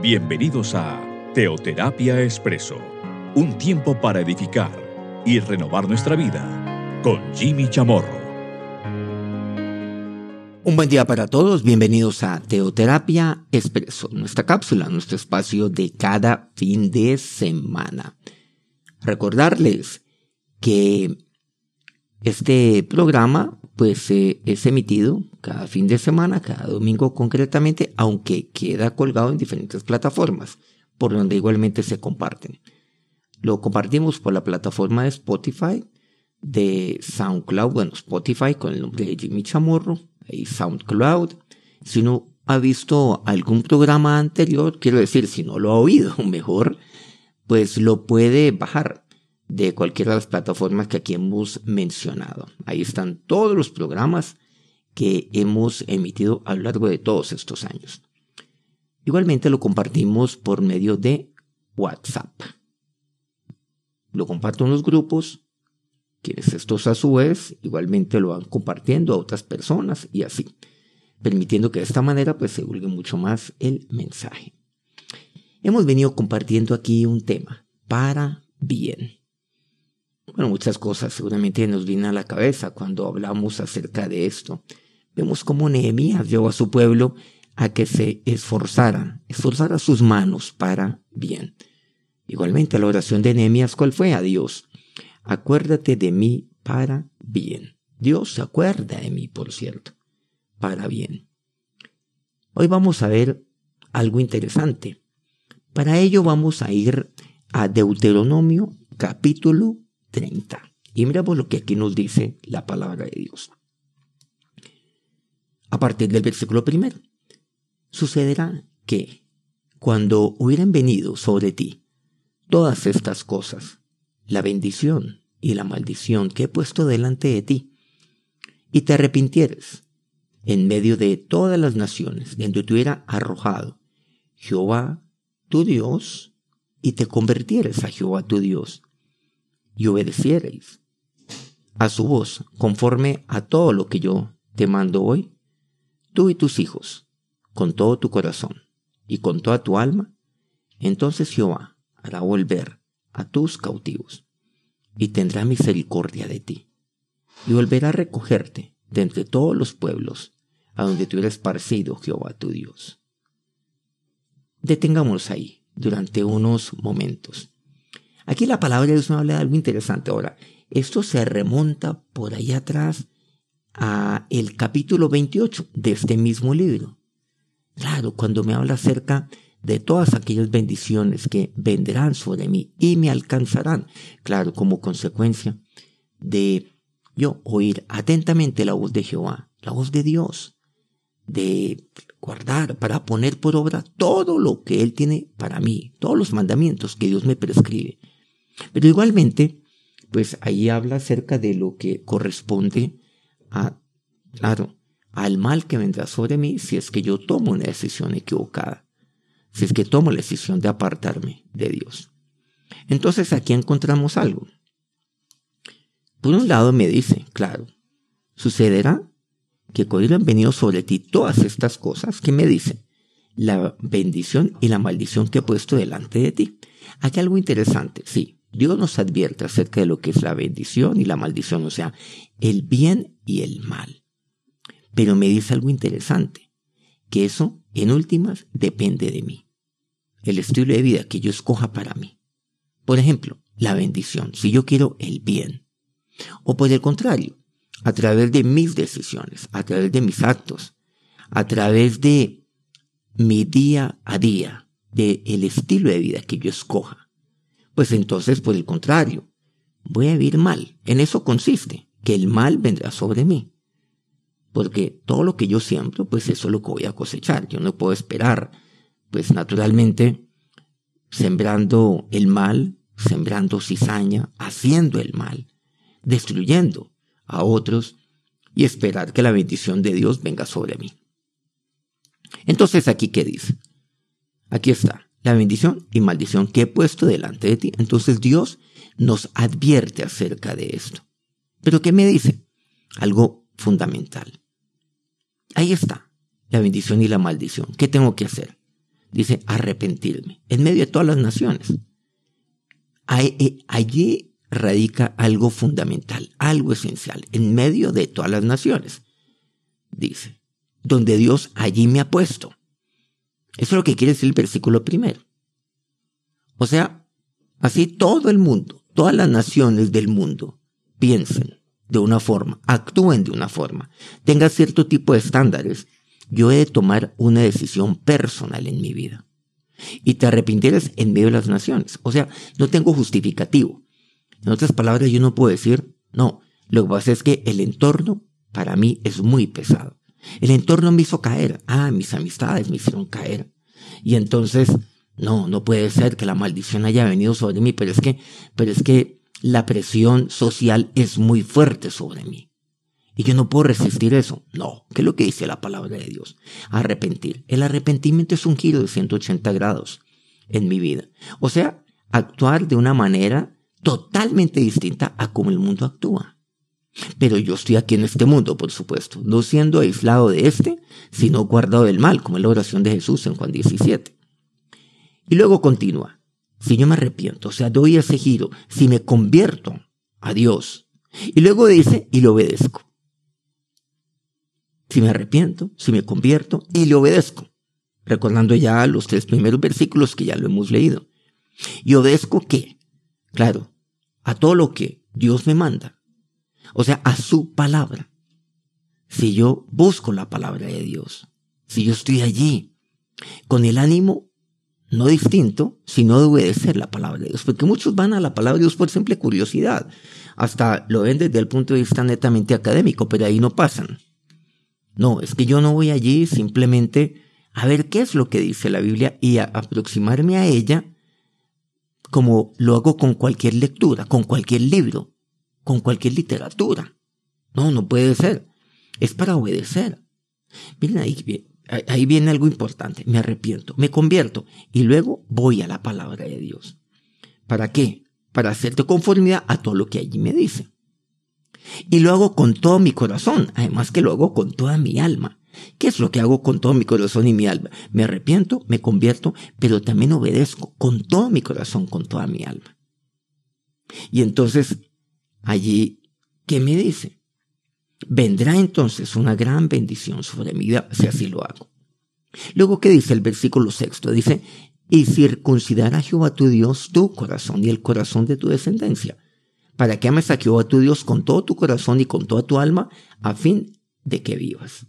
Bienvenidos a Teoterapia Expreso, un tiempo para edificar y renovar nuestra vida con Jimmy Chamorro. Un buen día para todos, bienvenidos a Teoterapia Expreso, nuestra cápsula, nuestro espacio de cada fin de semana. Recordarles que este programa pues eh, es emitido cada fin de semana, cada domingo concretamente, aunque queda colgado en diferentes plataformas, por donde igualmente se comparten. Lo compartimos por la plataforma de Spotify, de SoundCloud, bueno, Spotify con el nombre de Jimmy Chamorro, y SoundCloud. Si uno ha visto algún programa anterior, quiero decir, si no lo ha oído mejor, pues lo puede bajar de cualquiera de las plataformas que aquí hemos mencionado. Ahí están todos los programas que hemos emitido a lo largo de todos estos años. Igualmente lo compartimos por medio de WhatsApp. Lo comparto en los grupos, quienes estos a su vez igualmente lo van compartiendo a otras personas y así, permitiendo que de esta manera pues se divulgue mucho más el mensaje. Hemos venido compartiendo aquí un tema para bien. Bueno, muchas cosas seguramente nos vienen a la cabeza cuando hablamos acerca de esto. Vemos cómo Nehemías llevó a su pueblo a que se esforzaran, esforzara sus manos para bien. Igualmente la oración de Nehemías, ¿cuál fue? A Dios. Acuérdate de mí para bien. Dios se acuerda de mí, por cierto, para bien. Hoy vamos a ver algo interesante. Para ello vamos a ir a Deuteronomio capítulo 30. Y miramos lo que aquí nos dice la palabra de Dios. A partir del versículo primero, sucederá que cuando hubieran venido sobre ti todas estas cosas, la bendición y la maldición que he puesto delante de ti, y te arrepintieres en medio de todas las naciones donde te hubiera arrojado Jehová tu Dios, y te convirtieres a Jehová tu Dios, y obedeciereis a su voz conforme a todo lo que yo te mando hoy, tú y tus hijos, con todo tu corazón y con toda tu alma, entonces Jehová hará volver a tus cautivos y tendrá misericordia de ti y volverá a recogerte de entre todos los pueblos a donde tú eres esparcido Jehová tu Dios. Detengámonos ahí durante unos momentos Aquí la palabra de Dios me habla de algo interesante. Ahora, esto se remonta por ahí atrás a el capítulo 28 de este mismo libro. Claro, cuando me habla acerca de todas aquellas bendiciones que vendrán sobre mí y me alcanzarán, claro, como consecuencia de yo oír atentamente la voz de Jehová, la voz de Dios, de guardar, para poner por obra todo lo que Él tiene para mí, todos los mandamientos que Dios me prescribe. Pero igualmente, pues ahí habla acerca de lo que corresponde a, claro, al mal que vendrá sobre mí si es que yo tomo una decisión equivocada, si es que tomo la decisión de apartarme de Dios. Entonces aquí encontramos algo. Por un lado me dice, claro, sucederá que cuando han venido sobre ti todas estas cosas, que me dice, la bendición y la maldición que he puesto delante de ti. Aquí algo interesante, sí, Dios nos advierte acerca de lo que es la bendición y la maldición, o sea, el bien y el mal. Pero me dice algo interesante, que eso, en últimas, depende de mí. El estilo de vida que yo escoja para mí. Por ejemplo, la bendición, si yo quiero el bien. O por el contrario, a través de mis decisiones, a través de mis actos, a través de mi día a día, de el estilo de vida que yo escoja pues entonces por el contrario, voy a vivir mal. En eso consiste, que el mal vendrá sobre mí. Porque todo lo que yo siembro, pues eso es lo que voy a cosechar. Yo no puedo esperar, pues naturalmente, sembrando el mal, sembrando cizaña, haciendo el mal, destruyendo a otros y esperar que la bendición de Dios venga sobre mí. Entonces aquí, ¿qué dice? Aquí está la bendición y maldición que he puesto delante de ti. Entonces Dios nos advierte acerca de esto. Pero ¿qué me dice? Algo fundamental. Ahí está, la bendición y la maldición. ¿Qué tengo que hacer? dice arrepentirme, en medio de todas las naciones. Eh, allí radica algo fundamental, algo esencial, en medio de todas las naciones. Dice, donde Dios allí me ha puesto. Eso es lo que quiere decir el versículo primero. O sea, así todo el mundo, todas las naciones del mundo piensen de una forma, actúen de una forma, tengan cierto tipo de estándares, yo he de tomar una decisión personal en mi vida. Y te arrepintieras en medio de las naciones. O sea, no tengo justificativo. En otras palabras, yo no puedo decir, no, lo que pasa es que el entorno para mí es muy pesado. El entorno me hizo caer. Ah, mis amistades me hicieron caer. Y entonces, no, no puede ser que la maldición haya venido sobre mí, pero es que, pero es que la presión social es muy fuerte sobre mí. Y yo no puedo resistir eso. No, ¿qué es lo que dice la palabra de Dios? Arrepentir. El arrepentimiento es un giro de 180 grados en mi vida. O sea, actuar de una manera totalmente distinta a cómo el mundo actúa. Pero yo estoy aquí en este mundo, por supuesto, no siendo aislado de este, sino guardado del mal, como es la oración de Jesús en Juan 17. Y luego continúa, si yo me arrepiento, o sea, doy ese giro, si me convierto a Dios, y luego dice, y le obedezco. Si me arrepiento, si me convierto, y le obedezco. Recordando ya los tres primeros versículos que ya lo hemos leído. ¿Y obedezco qué? Claro, a todo lo que Dios me manda o sea, a su palabra. Si yo busco la palabra de Dios, si yo estoy allí con el ánimo no distinto, sino de obedecer la palabra de Dios, porque muchos van a la palabra de Dios por simple curiosidad, hasta lo ven desde el punto de vista netamente académico, pero ahí no pasan. No, es que yo no voy allí simplemente a ver qué es lo que dice la Biblia y a aproximarme a ella como lo hago con cualquier lectura, con cualquier libro con cualquier literatura. No, no puede ser. Es para obedecer. Miren, ahí, ahí viene algo importante. Me arrepiento, me convierto y luego voy a la palabra de Dios. ¿Para qué? Para hacerte conformidad a todo lo que allí me dice. Y lo hago con todo mi corazón, además que lo hago con toda mi alma. ¿Qué es lo que hago con todo mi corazón y mi alma? Me arrepiento, me convierto, pero también obedezco con todo mi corazón, con toda mi alma. Y entonces allí, ¿qué me dice? Vendrá entonces una gran bendición sobre mi vida si así lo hago. Luego, ¿qué dice el versículo sexto? Dice, y circuncidará Jehová tu Dios tu corazón y el corazón de tu descendencia, para que ames a Jehová tu Dios con todo tu corazón y con toda tu alma, a fin de que vivas.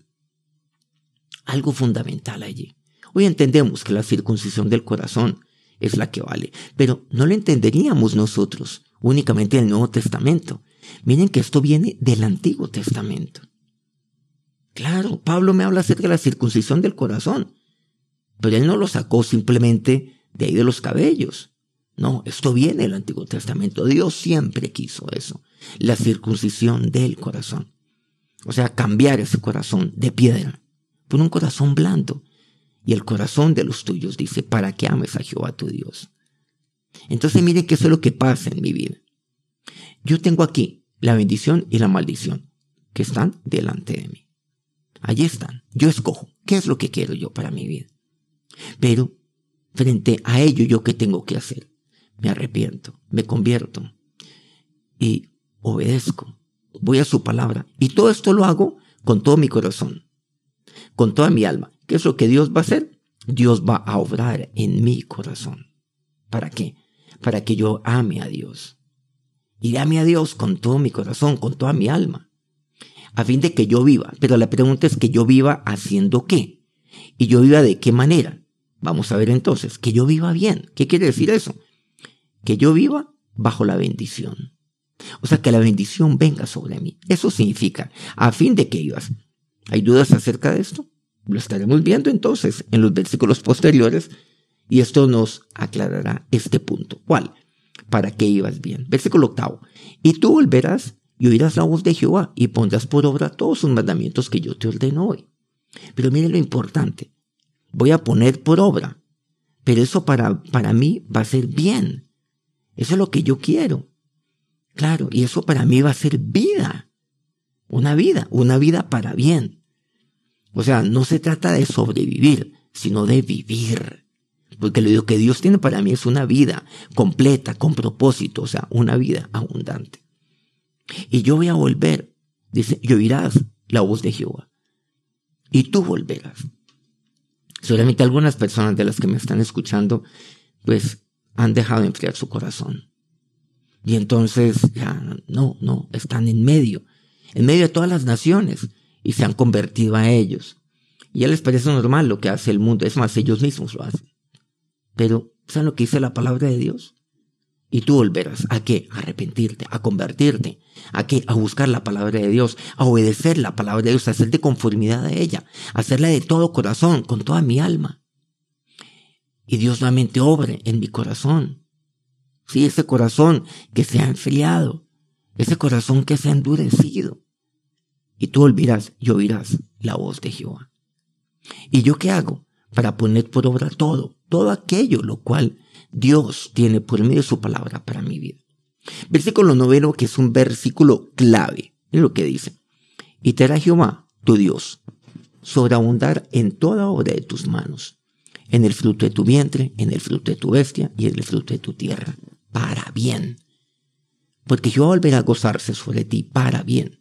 Algo fundamental allí. Hoy entendemos que la circuncisión del corazón es la que vale, pero no lo entenderíamos nosotros únicamente el Nuevo Testamento. Miren que esto viene del Antiguo Testamento. Claro, Pablo me habla acerca de la circuncisión del corazón, pero él no lo sacó simplemente de ahí de los cabellos. No, esto viene del Antiguo Testamento. Dios siempre quiso eso, la circuncisión del corazón. O sea, cambiar ese corazón de piedra por un corazón blando. Y el corazón de los tuyos dice, para que ames a Jehová tu Dios. Entonces mire que eso es lo que pasa en mi vida. Yo tengo aquí la bendición y la maldición que están delante de mí. Allí están. Yo escojo qué es lo que quiero yo para mi vida. Pero frente a ello yo qué tengo que hacer? Me arrepiento, me convierto y obedezco. Voy a su palabra. Y todo esto lo hago con todo mi corazón, con toda mi alma. ¿Qué es lo que Dios va a hacer? Dios va a obrar en mi corazón. ¿Para qué? Para que yo ame a Dios. Y ame a Dios con todo mi corazón, con toda mi alma. A fin de que yo viva. Pero la pregunta es que yo viva haciendo qué. Y yo viva de qué manera. Vamos a ver entonces, que yo viva bien. ¿Qué quiere decir eso? Que yo viva bajo la bendición. O sea, que la bendición venga sobre mí. Eso significa, a fin de que vivas. ¿Hay dudas acerca de esto? Lo estaremos viendo entonces en los versículos posteriores y esto nos aclarará este punto. ¿Cuál? Para que ibas bien. Versículo octavo. Y tú volverás y oirás la voz de Jehová y pondrás por obra todos sus mandamientos que yo te ordeno hoy. Pero mire lo importante. Voy a poner por obra. Pero eso para, para mí va a ser bien. Eso es lo que yo quiero. Claro, y eso para mí va a ser vida. Una vida, una vida para bien. O sea, no se trata de sobrevivir, sino de vivir Porque lo que Dios tiene para mí es una vida completa, con propósito, o sea, una vida abundante. Y yo voy a volver, dice, y oirás la voz de Jehová. Y tú volverás. Solamente algunas personas de las que me están escuchando, pues han dejado de enfriar su corazón. Y entonces ya no, no, están en medio, en medio de todas las naciones y se han convertido a ellos. Y ya les parece normal lo que hace el mundo, es más, ellos mismos lo hacen. Pero, ¿saben lo que dice la palabra de Dios? Y tú volverás a qué? A arrepentirte, a convertirte, a qué? A buscar la palabra de Dios, a obedecer la palabra de Dios, a hacerte conformidad a ella, a hacerla de todo corazón, con toda mi alma. Y Dios nuevamente obre en mi corazón. Sí, ese corazón que se ha enfriado, ese corazón que se ha endurecido. Y tú olvidarás y oirás la voz de Jehová. ¿Y yo qué hago? Para poner por obra todo, todo aquello lo cual Dios tiene por medio de su palabra para mi vida. Versículo noveno, que es un versículo clave, es lo que dice. Y te hará Jehová, tu Dios, sobreabundar en toda obra de tus manos, en el fruto de tu vientre, en el fruto de tu bestia y en el fruto de tu tierra, para bien. Porque Jehová volverá a gozarse sobre ti para bien,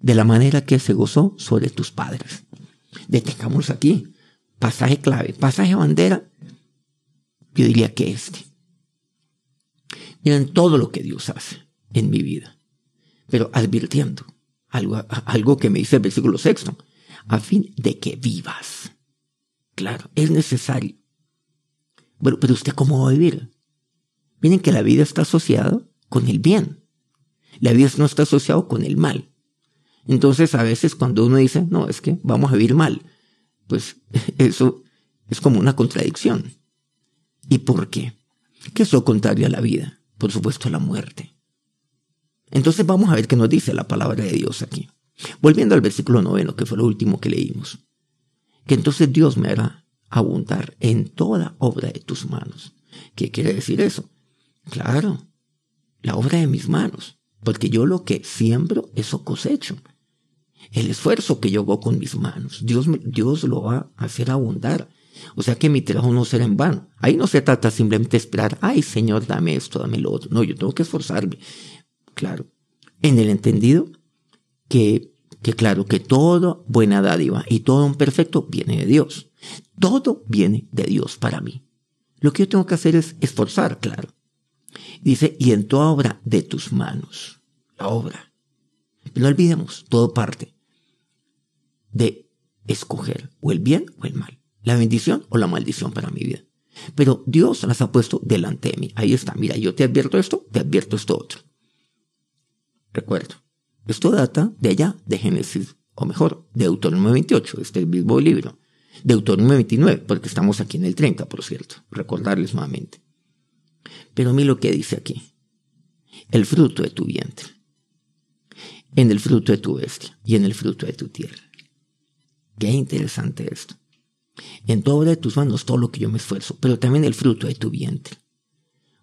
de la manera que se gozó sobre tus padres. Detengamos aquí. Pasaje clave, pasaje bandera yo diría que este. Miren todo lo que Dios hace en mi vida, pero advirtiendo algo, algo que me dice el versículo sexto, a fin de que vivas. Claro, es necesario. Pero, pero usted cómo va a vivir? Miren que la vida está asociada con el bien. La vida no está asociada con el mal. Entonces a veces cuando uno dice, no, es que vamos a vivir mal, pues eso es como una contradicción. ¿Y por qué? ¿Qué es lo contrario a la vida? Por supuesto, la muerte. Entonces vamos a ver qué nos dice la palabra de Dios aquí. Volviendo al versículo noveno, que fue lo último que leímos. Que entonces Dios me hará abundar en toda obra de tus manos. ¿Qué quiere decir eso? Claro, la obra de mis manos. Porque yo lo que siembro, eso cosecho. El esfuerzo que yo hago con mis manos, Dios, Dios lo va a hacer abundar. O sea que mi trabajo no será en vano. Ahí no se trata simplemente de esperar, ay Señor, dame esto, dame lo otro. No, yo tengo que esforzarme. Claro. En el entendido que, que claro, que toda buena dádiva y todo un perfecto viene de Dios. Todo viene de Dios para mí. Lo que yo tengo que hacer es esforzar, claro. Dice, y en toda obra de tus manos. La obra. No olvidemos, todo parte de escoger o el bien o el mal la bendición o la maldición para mi vida. Pero Dios las ha puesto delante de mí. Ahí está, mira, yo te advierto esto, te advierto esto otro. Recuerdo, esto data de allá, de Génesis, o mejor, de Deuteronomio 28, este mismo libro. Deuteronomio 29, porque estamos aquí en el 30, por cierto, recordarles nuevamente. Pero mira lo que dice aquí. El fruto de tu vientre, en el fruto de tu bestia y en el fruto de tu tierra. Qué interesante esto. En todo de tus manos todo lo que yo me esfuerzo, pero también el fruto de tu vientre.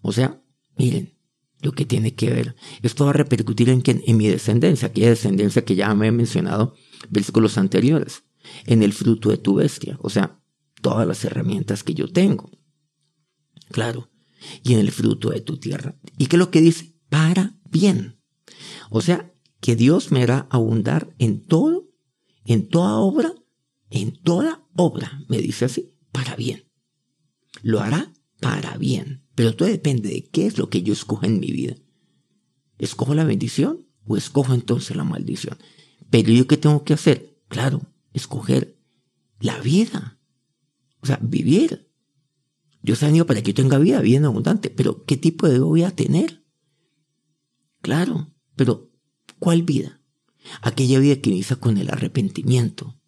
O sea, miren, lo que tiene que ver. Esto va a repercutir en, en mi descendencia, aquella descendencia que ya me he mencionado versículos anteriores, en el fruto de tu bestia, o sea, todas las herramientas que yo tengo. Claro, y en el fruto de tu tierra. ¿Y qué es lo que dice? Para bien. O sea, que Dios me hará abundar en todo, en toda obra en toda obra, me dice así, para bien. Lo hará para bien. Pero todo depende de qué es lo que yo escojo en mi vida. ¿Escojo la bendición o escojo entonces la maldición? Pero yo qué tengo que hacer? Claro, escoger la vida. O sea, vivir. Dios ha venido para que yo tenga vida bien abundante, pero ¿qué tipo de vida voy a tener? Claro, pero ¿cuál vida? Aquella vida que inicia con el arrepentimiento,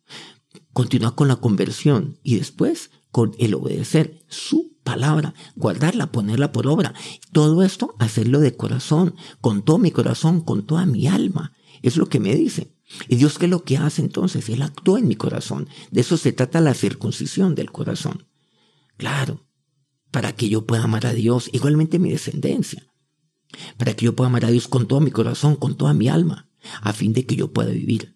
continuar con la conversión y después con el obedecer su palabra, guardarla, ponerla por obra. Todo esto, hacerlo de corazón, con todo mi corazón, con toda mi alma. Es lo que me dice. ¿Y Dios qué es lo que hace entonces? Él actúa en mi corazón. De eso se trata la circuncisión del corazón. Claro, para que yo pueda amar a Dios, igualmente mi descendencia. Para que yo pueda amar a Dios con todo mi corazón, con toda mi alma, a fin de que yo pueda vivir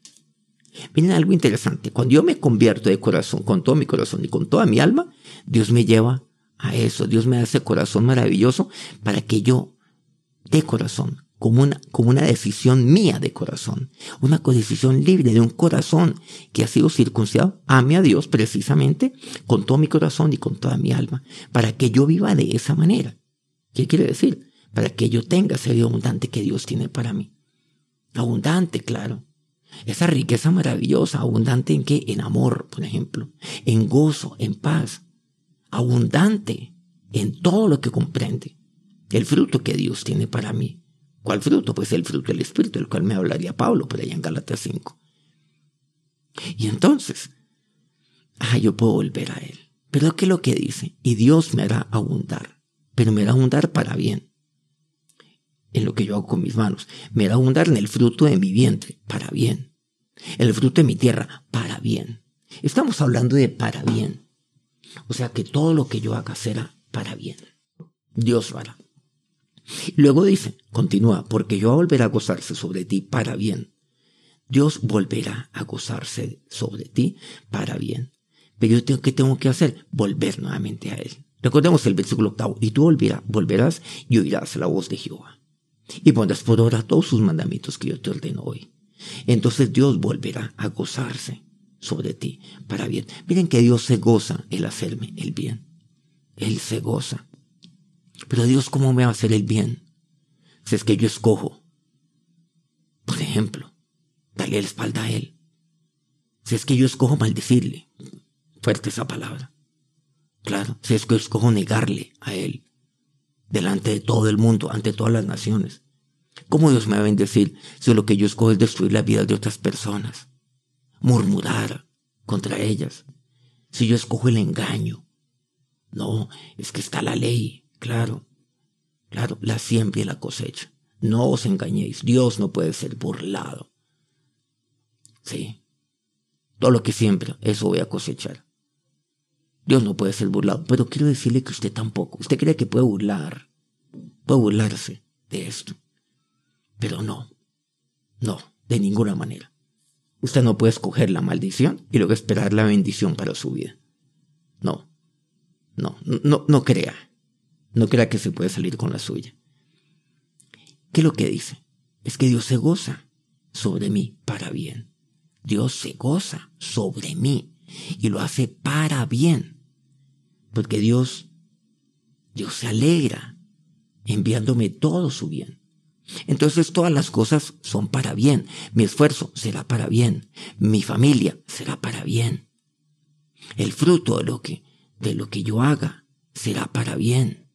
Miren algo interesante. Cuando yo me convierto de corazón, con todo mi corazón y con toda mi alma, Dios me lleva a eso. Dios me da ese corazón maravilloso para que yo, de corazón, como una, como una decisión mía de corazón, una decisión libre de un corazón que ha sido circuncidado, ame a Dios precisamente con todo mi corazón y con toda mi alma, para que yo viva de esa manera. ¿Qué quiere decir? Para que yo tenga ese vida abundante que Dios tiene para mí. Abundante, claro. Esa riqueza maravillosa, abundante en qué? En amor, por ejemplo, en gozo, en paz. Abundante en todo lo que comprende. El fruto que Dios tiene para mí ¿Cuál fruto? Pues el fruto del Espíritu, el cual me hablaría Pablo por allá en Galatas 5. Y entonces, ah, yo puedo volver a Él. Pero ¿qué es lo que dice? Y Dios me hará abundar, pero me hará abundar para bien. En lo que yo hago con mis manos. Me hará abundar en el fruto de mi vientre, para bien. En el fruto de mi tierra, para bien. Estamos hablando de para bien. O sea que todo lo que yo haga será para bien. Dios lo hará. Luego dice, continúa, porque yo volveré a gozarse sobre ti para bien. Dios volverá a gozarse sobre ti para bien. Pero yo tengo, ¿qué tengo que hacer? Volver nuevamente a Él. Recordemos el versículo octavo. Y tú volverás, volverás y oirás la voz de Jehová. Y pondrás por obra todos sus mandamientos que yo te ordeno hoy. Entonces Dios volverá a gozarse sobre ti para bien. Miren que Dios se goza el hacerme el bien. Él se goza. Pero Dios, ¿cómo me va a hacer el bien? Si es que yo escojo, por ejemplo, darle la espalda a Él. Si es que yo escojo maldecirle, fuerte esa palabra. Claro, si es que yo escojo negarle a Él, delante de todo el mundo, ante todas las naciones. ¿Cómo Dios me va a bendecir si lo que yo escojo es destruir la vida de otras personas? Murmurar contra ellas. Si yo escojo el engaño. No, es que está la ley. Claro, claro, la siembra y la cosecha. No os engañéis, Dios no puede ser burlado. Sí, todo lo que siembra, eso voy a cosechar. Dios no puede ser burlado, pero quiero decirle que usted tampoco. Usted cree que puede burlar, puede burlarse de esto, pero no, no, de ninguna manera. Usted no puede escoger la maldición y luego esperar la bendición para su vida. No, no, no, no crea. No crea que se puede salir con la suya. ¿Qué es lo que dice? Es que Dios se goza sobre mí para bien. Dios se goza sobre mí y lo hace para bien. Porque Dios, Dios se alegra enviándome todo su bien. Entonces todas las cosas son para bien. Mi esfuerzo será para bien. Mi familia será para bien. El fruto de lo que, de lo que yo haga será para bien.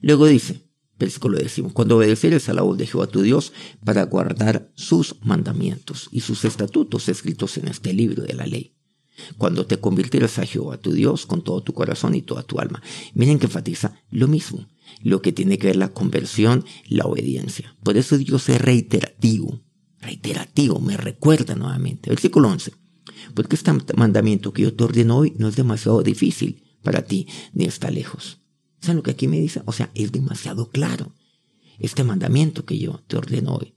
Luego dice, versículo décimo, cuando obedeceres a la voz de Jehová tu Dios para guardar sus mandamientos y sus estatutos escritos en este libro de la ley. Cuando te convirtieras a Jehová tu Dios con todo tu corazón y toda tu alma. Miren que enfatiza lo mismo, lo que tiene que ver la conversión, la obediencia. Por eso Dios es reiterativo, reiterativo, me recuerda nuevamente. Versículo 11. Porque este mandamiento que yo te ordeno hoy no es demasiado difícil para ti, ni está lejos. ¿Saben lo que aquí me dice? O sea, es demasiado claro. Este mandamiento que yo te ordeno hoy.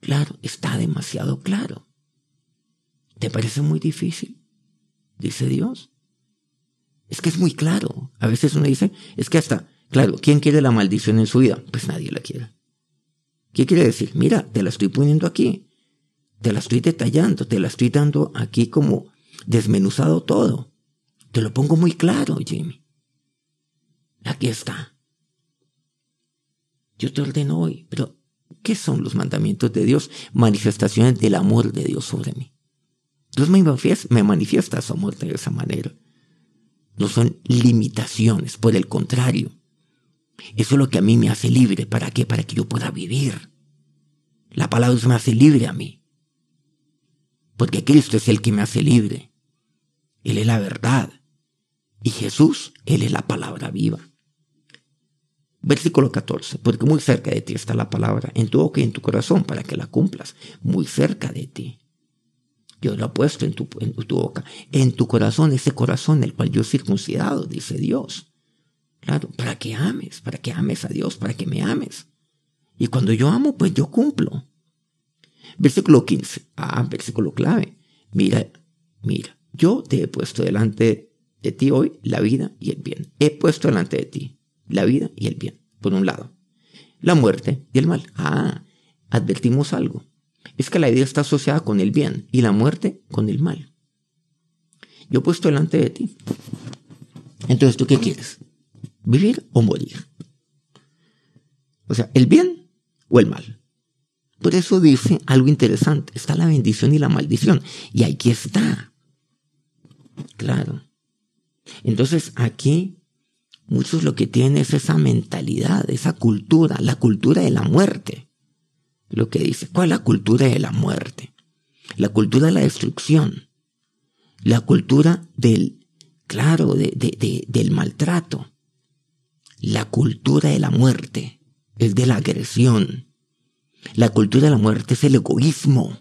Claro, está demasiado claro. ¿Te parece muy difícil? Dice Dios. Es que es muy claro. A veces uno dice, es que hasta, claro, ¿quién quiere la maldición en su vida? Pues nadie la quiere. ¿Qué quiere decir? Mira, te la estoy poniendo aquí. Te la estoy detallando, te la estoy dando aquí como desmenuzado todo. Te lo pongo muy claro, Jimmy. Aquí está. Yo te ordeno hoy, pero ¿qué son los mandamientos de Dios? Manifestaciones del amor de Dios sobre mí. Dios me manifiesta, me manifiesta su amor de esa manera. No son limitaciones, por el contrario. Eso es lo que a mí me hace libre. ¿Para qué? Para que yo pueda vivir. La palabra me hace libre a mí. Porque Cristo es el que me hace libre. Él es la verdad. Y Jesús, Él es la palabra viva. Versículo 14, porque muy cerca de ti está la palabra, en tu boca y en tu corazón, para que la cumplas, muy cerca de ti. Yo lo he puesto en tu, boca, en tu corazón, ese corazón el cual yo he circuncidado, dice Dios. Claro, para que ames, para que ames a Dios, para que me ames. Y cuando yo amo, pues yo cumplo. Versículo 15, ah, versículo clave. Mira, mira, yo te he puesto delante de ti hoy la vida y el bien. He puesto delante de ti la vida y el bien, por un lado. La muerte y el mal. Ah, advertimos algo. Es que la vida está asociada con el bien y la muerte con el mal. Yo he puesto delante de ti. Entonces, ¿tú qué quieres? ¿Vivir o morir? O sea, el bien o el mal. Por eso dice algo interesante. Está la bendición y la maldición. Y aquí está. Claro. Entonces aquí muchos lo que tienen es esa mentalidad, esa cultura, la cultura de la muerte. Lo que dice, ¿cuál es la cultura de la muerte? La cultura de la destrucción. La cultura del, claro, del maltrato. La cultura de la muerte es de la agresión. La cultura de la muerte es el egoísmo.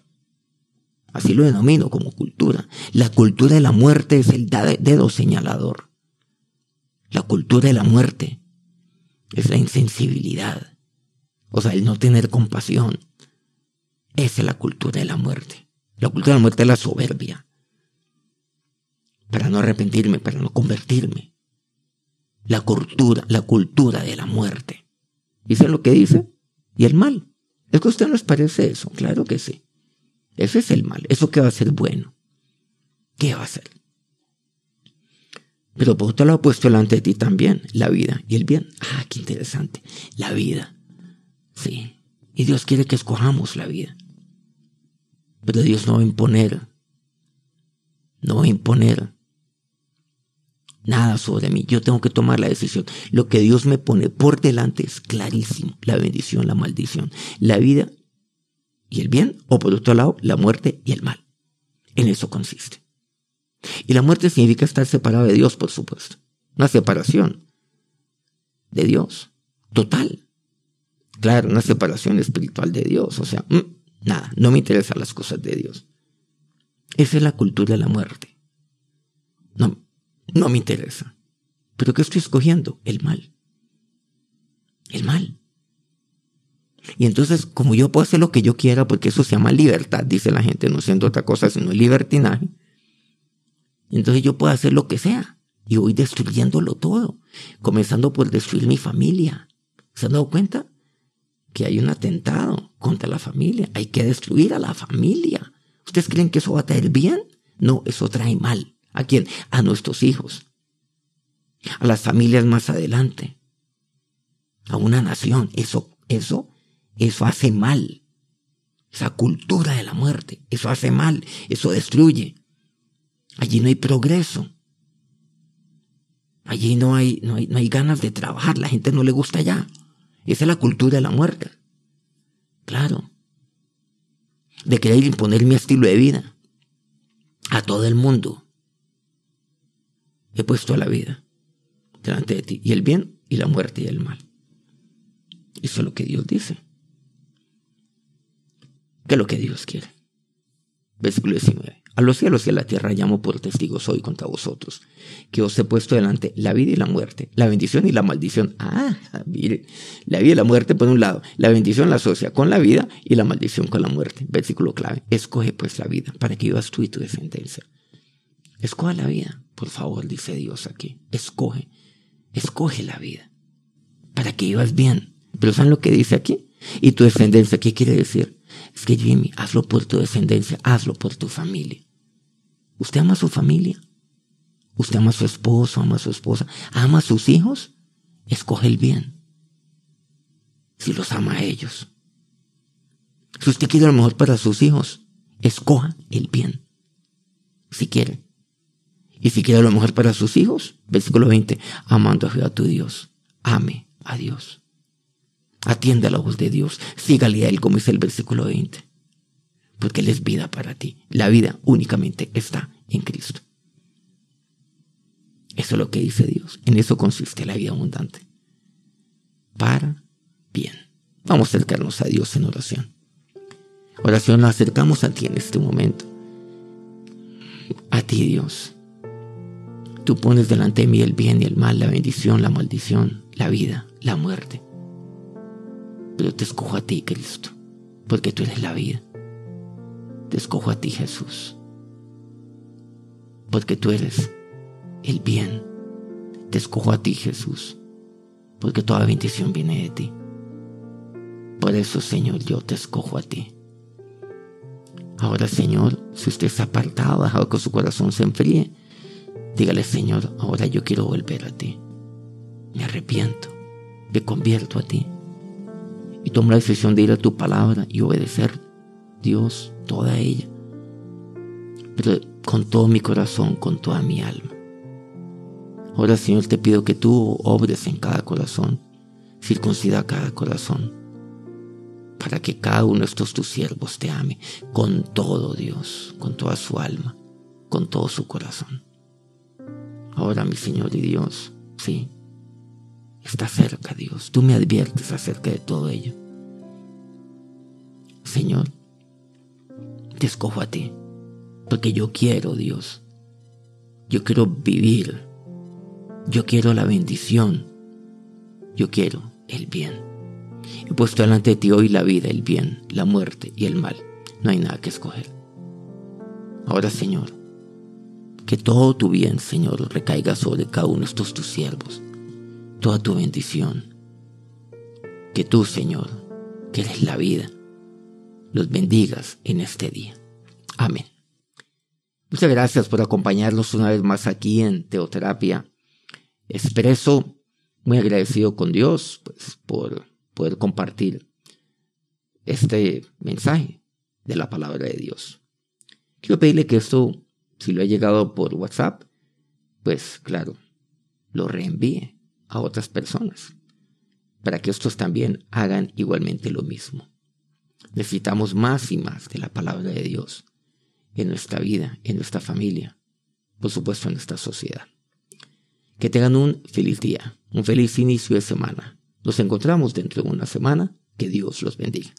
Así lo denomino como cultura. La cultura de la muerte es el dedo señalador. La cultura de la muerte es la insensibilidad. O sea, el no tener compasión. Esa es la cultura de la muerte. La cultura de la muerte es la soberbia. Para no arrepentirme, para no convertirme. La cultura, la cultura de la muerte. ¿Dice lo que dice? Y el mal. ¿Es que a usted nos parece eso? Claro que sí. Ese es el mal. ¿Eso qué va a ser bueno? ¿Qué va a ser? Pero por otro lado puesto delante de ti también la vida y el bien. Ah, qué interesante. La vida. Sí. Y Dios quiere que escojamos la vida. Pero Dios no va a imponer. No va a imponer nada sobre mí. Yo tengo que tomar la decisión. Lo que Dios me pone por delante es clarísimo. La bendición, la maldición. La vida y el bien, o por otro lado, la muerte y el mal. En eso consiste. Y la muerte significa estar separado de Dios, por supuesto. Una separación de Dios, total. Claro, una separación espiritual de Dios. O sea, mm, nada, no me interesan las cosas de Dios. Esa es la cultura de la muerte. No, no me interesa. ¿Pero qué estoy escogiendo? El mal. El mal. Y entonces, como yo puedo hacer lo que yo quiera, porque eso se llama libertad, dice la gente, no siendo otra cosa sino libertinaje, entonces yo puedo hacer lo que sea. Y voy destruyéndolo todo, comenzando por destruir mi familia. ¿Se han dado cuenta? Que hay un atentado contra la familia. Hay que destruir a la familia. ¿Ustedes creen que eso va a traer bien? No, eso trae mal. ¿A quién? A nuestros hijos. A las familias más adelante. A una nación. Eso, eso eso hace mal. Esa cultura de la muerte, eso hace mal, eso destruye. Allí no hay progreso. Allí no hay, no hay, no hay ganas de trabajar, la gente no le gusta ya. Esa es la cultura de la muerte. Claro. De querer imponer mi estilo de vida a todo el mundo. He puesto la vida delante de ti, y el bien y la muerte y el mal. Eso es lo que Dios dice que lo que Dios quiere. Versículo 19. A los cielos y a la tierra llamo por testigos hoy contra vosotros, que os he puesto delante la vida y la muerte, la bendición y la maldición. Ah, mire, la vida y la muerte por un lado, la bendición la asocia con la vida y la maldición con la muerte. Versículo clave. Escoge pues la vida para que vivas tú y tu descendencia. Escoge la vida, por favor, dice Dios aquí. Escoge, escoge la vida para que vivas bien. Pero ¿saben lo que dice aquí? Y tu descendencia, ¿qué quiere decir? Es que Jimmy, hazlo por tu descendencia, hazlo por tu familia. ¿Usted ama a su familia? ¿Usted ama a su esposo, ama a su esposa? ¿Ama a sus hijos? Escoge el bien. Si los ama a ellos. Si usted quiere lo mejor para sus hijos, escoja el bien. Si quiere. Y si quiere lo mejor para sus hijos, versículo 20, amando a Jehová tu Dios, ame a Dios. Atiende a la voz de Dios. Sígale a Él, como dice el versículo 20. Porque Él es vida para ti. La vida únicamente está en Cristo. Eso es lo que dice Dios. En eso consiste la vida abundante. Para bien. Vamos a acercarnos a Dios en oración. Oración, nos acercamos a ti en este momento. A ti, Dios. Tú pones delante de mí el bien y el mal, la bendición, la maldición, la vida, la muerte. Pero te escojo a ti, Cristo, porque tú eres la vida. Te escojo a ti, Jesús, porque tú eres el bien. Te escojo a ti, Jesús, porque toda bendición viene de ti. Por eso, Señor, yo te escojo a ti. Ahora, Señor, si usted está apartado, dejado que su corazón se enfríe, dígale, Señor, ahora yo quiero volver a ti. Me arrepiento, me convierto a ti. Y tomo la decisión de ir a tu palabra y obedecer, Dios, toda ella. Pero con todo mi corazón, con toda mi alma. Ahora, Señor, te pido que tú obres en cada corazón, circuncida cada corazón, para que cada uno de estos tus siervos te ame con todo Dios, con toda su alma, con todo su corazón. Ahora, mi Señor y Dios, sí, está cerca Dios. Tú me adviertes acerca de todo ello. Señor, te escojo a ti, porque yo quiero Dios. Yo quiero vivir yo quiero la bendición. Yo quiero el bien. He puesto delante de ti hoy la vida, el bien, la muerte y el mal. No hay nada que escoger. Ahora, Señor, que todo tu bien, Señor, recaiga sobre cada uno de estos tus siervos. Toda tu bendición. Que tú, Señor, que eres la vida, los bendigas en este día. Amén. Muchas gracias por acompañarnos una vez más aquí en Teoterapia expreso muy agradecido con Dios pues, por poder compartir este mensaje de la palabra de Dios. Quiero pedirle que esto, si lo ha llegado por WhatsApp, pues claro, lo reenvíe a otras personas para que estos también hagan igualmente lo mismo. Necesitamos más y más de la palabra de Dios en nuestra vida, en nuestra familia, por supuesto en nuestra sociedad. Que tengan un feliz día, un feliz inicio de semana. Nos encontramos dentro de una semana. Que Dios los bendiga.